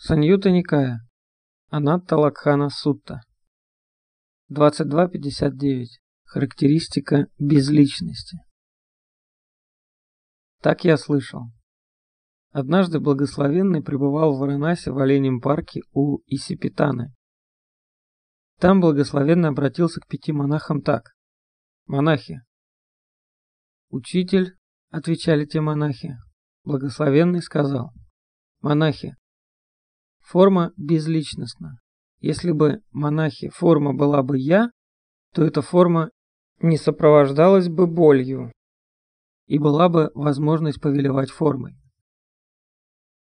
Саньюта Никая. Анатта Лакхана Сутта. 22.59. Характеристика безличности. Так я слышал. Однажды благословенный пребывал в Варанасе в оленем парке у Исипитаны. Там благословенный обратился к пяти монахам так. Монахи. Учитель, отвечали те монахи. Благословенный сказал. Монахи, Форма безличностна. Если бы монахи форма была бы я, то эта форма не сопровождалась бы болью, и была бы возможность повелевать формой.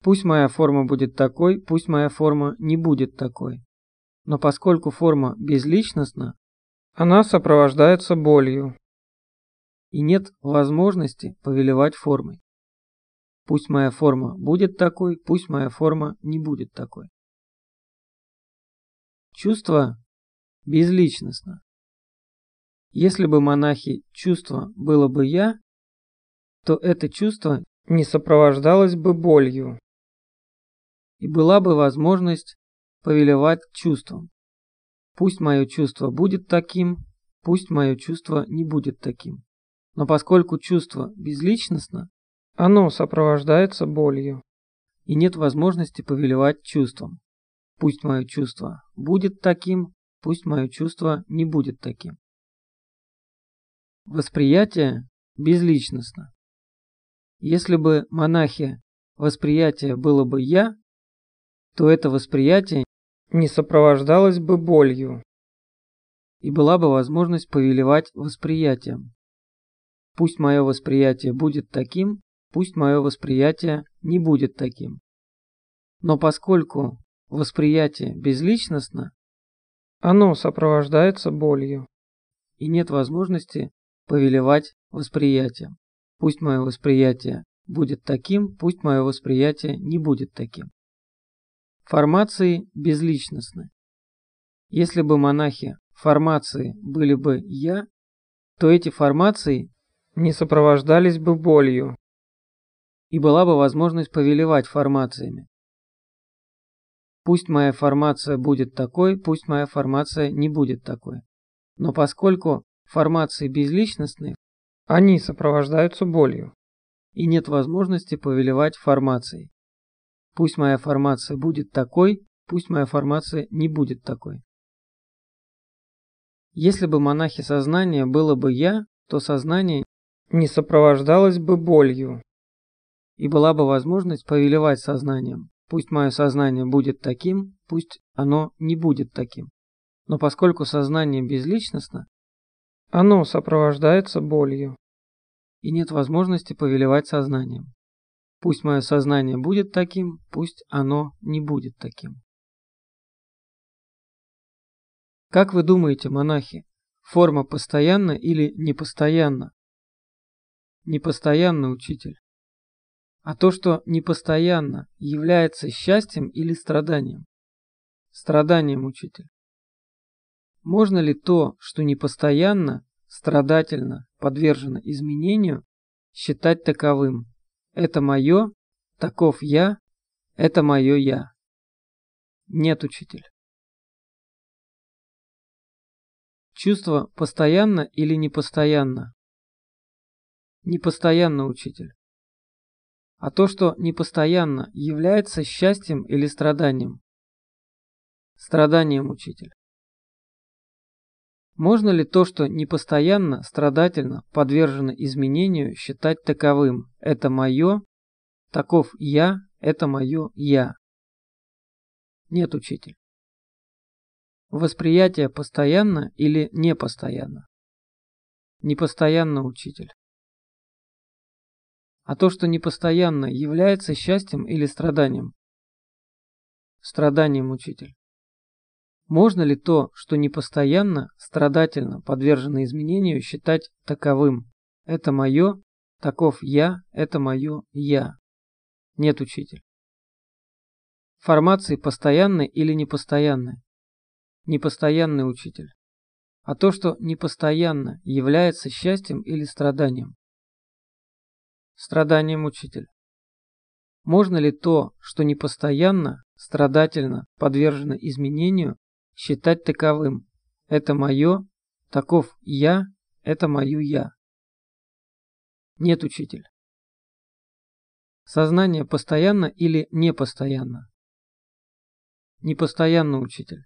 Пусть моя форма будет такой, пусть моя форма не будет такой. Но поскольку форма безличностна, она сопровождается болью, и нет возможности повелевать формой. Пусть моя форма будет такой, пусть моя форма не будет такой. Чувство безличностно. Если бы монахи чувство было бы я, то это чувство не сопровождалось бы болью, и была бы возможность повелевать чувством. Пусть мое чувство будет таким, пусть мое чувство не будет таким. Но поскольку чувство безличностно, оно сопровождается болью, и нет возможности повелевать чувством. Пусть мое чувство будет таким, пусть мое чувство не будет таким. Восприятие безличностно. Если бы монахи восприятие было бы «я», то это восприятие не сопровождалось бы болью, и была бы возможность повелевать восприятием. Пусть мое восприятие будет таким, Пусть мое восприятие не будет таким. Но поскольку восприятие безличностно, оно сопровождается болью, и нет возможности повелевать восприятием. Пусть мое восприятие будет таким, пусть мое восприятие не будет таким. Формации безличностны. Если бы монахи формации были бы «я», то эти формации не сопровождались бы болью, и была бы возможность повелевать формациями. Пусть моя формация будет такой, пусть моя формация не будет такой. Но поскольку формации безличностные, они сопровождаются болью, и нет возможности повелевать формацией. Пусть моя формация будет такой, пусть моя формация не будет такой. Если бы монахи сознания было бы «я», то сознание не сопровождалось бы болью, и была бы возможность повелевать сознанием. Пусть мое сознание будет таким, пусть оно не будет таким. Но поскольку сознание безличностно, оно сопровождается болью, и нет возможности повелевать сознанием. Пусть мое сознание будет таким, пусть оно не будет таким. Как вы думаете, монахи, форма постоянна или непостоянна? Непостоянна, учитель. А то, что непостоянно, является счастьем или страданием? Страданием, учитель. Можно ли то, что непостоянно, страдательно, подвержено изменению, считать таковым? Это мое, таков я, это мое я. Нет, учитель. Чувство постоянно или непостоянно? Непостоянно, учитель. А то, что непостоянно, является счастьем или страданием? Страданием, учитель. Можно ли то, что непостоянно, страдательно, подвержено изменению, считать таковым? Это мое, таков я, это мое я. Нет, учитель. Восприятие постоянно или непостоянно? Непостоянно, учитель. А то, что непостоянно, является счастьем или страданием? Страданием, учитель. Можно ли то, что непостоянно, страдательно, подвержено изменению, считать таковым? Это мое, таков я, это мое я. Нет, учитель. Формации постоянны или непостоянны? Непостоянный учитель. А то, что непостоянно, является счастьем или страданием? Страданием учитель. Можно ли то, что непостоянно, страдательно подвержено изменению, считать таковым. Это мое, таков я, это мою я. Нет, учитель. Сознание постоянно или непостоянно? Непостоянно, учитель.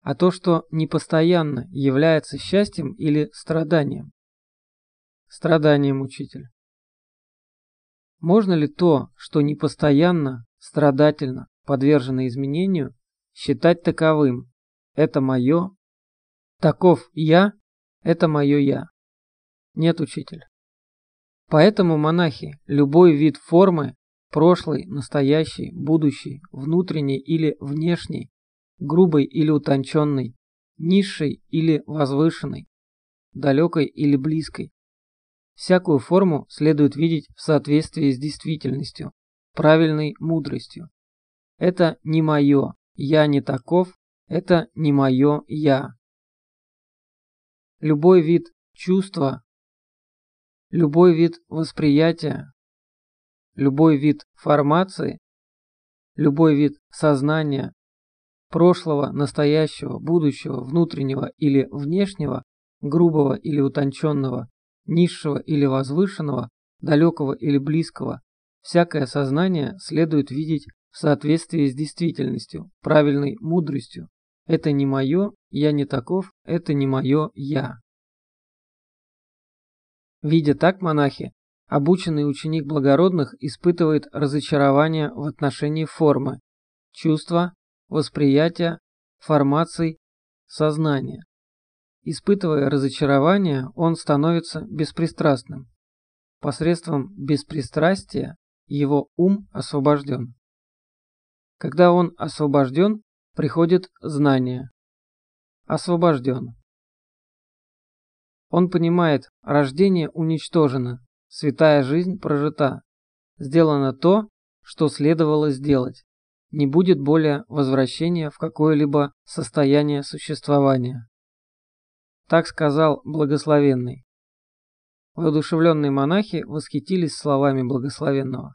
А то, что непостоянно, является счастьем или страданием? Страданием, учитель. Можно ли то, что непостоянно, страдательно, подвержено изменению, считать таковым? Это мое. Таков я, это мое я. Нет, учитель. Поэтому, монахи, любой вид формы, прошлый, настоящий, будущий, внутренний или внешний, грубый или утонченный, низший или возвышенный, далекой или близкой, Всякую форму следует видеть в соответствии с действительностью, правильной мудростью. Это не мое, я не таков, это не мое я. Любой вид чувства, любой вид восприятия, любой вид формации, любой вид сознания, прошлого, настоящего, будущего, внутреннего или внешнего, грубого или утонченного, низшего или возвышенного, далекого или близкого, всякое сознание следует видеть в соответствии с действительностью, правильной мудростью. Это не мое, я не таков, это не мое я. Видя так, монахи, обученный ученик благородных испытывает разочарование в отношении формы, чувства, восприятия, формаций, сознания. Испытывая разочарование, он становится беспристрастным. Посредством беспристрастия его ум освобожден. Когда он освобожден, приходит знание. Освобожден. Он понимает, рождение уничтожено, святая жизнь прожита, сделано то, что следовало сделать. Не будет более возвращения в какое-либо состояние существования. Так сказал благословенный. Воодушевленные монахи восхитились словами благословенного.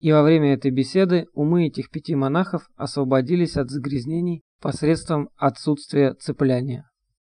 И во время этой беседы умы этих пяти монахов освободились от загрязнений посредством отсутствия цепляния.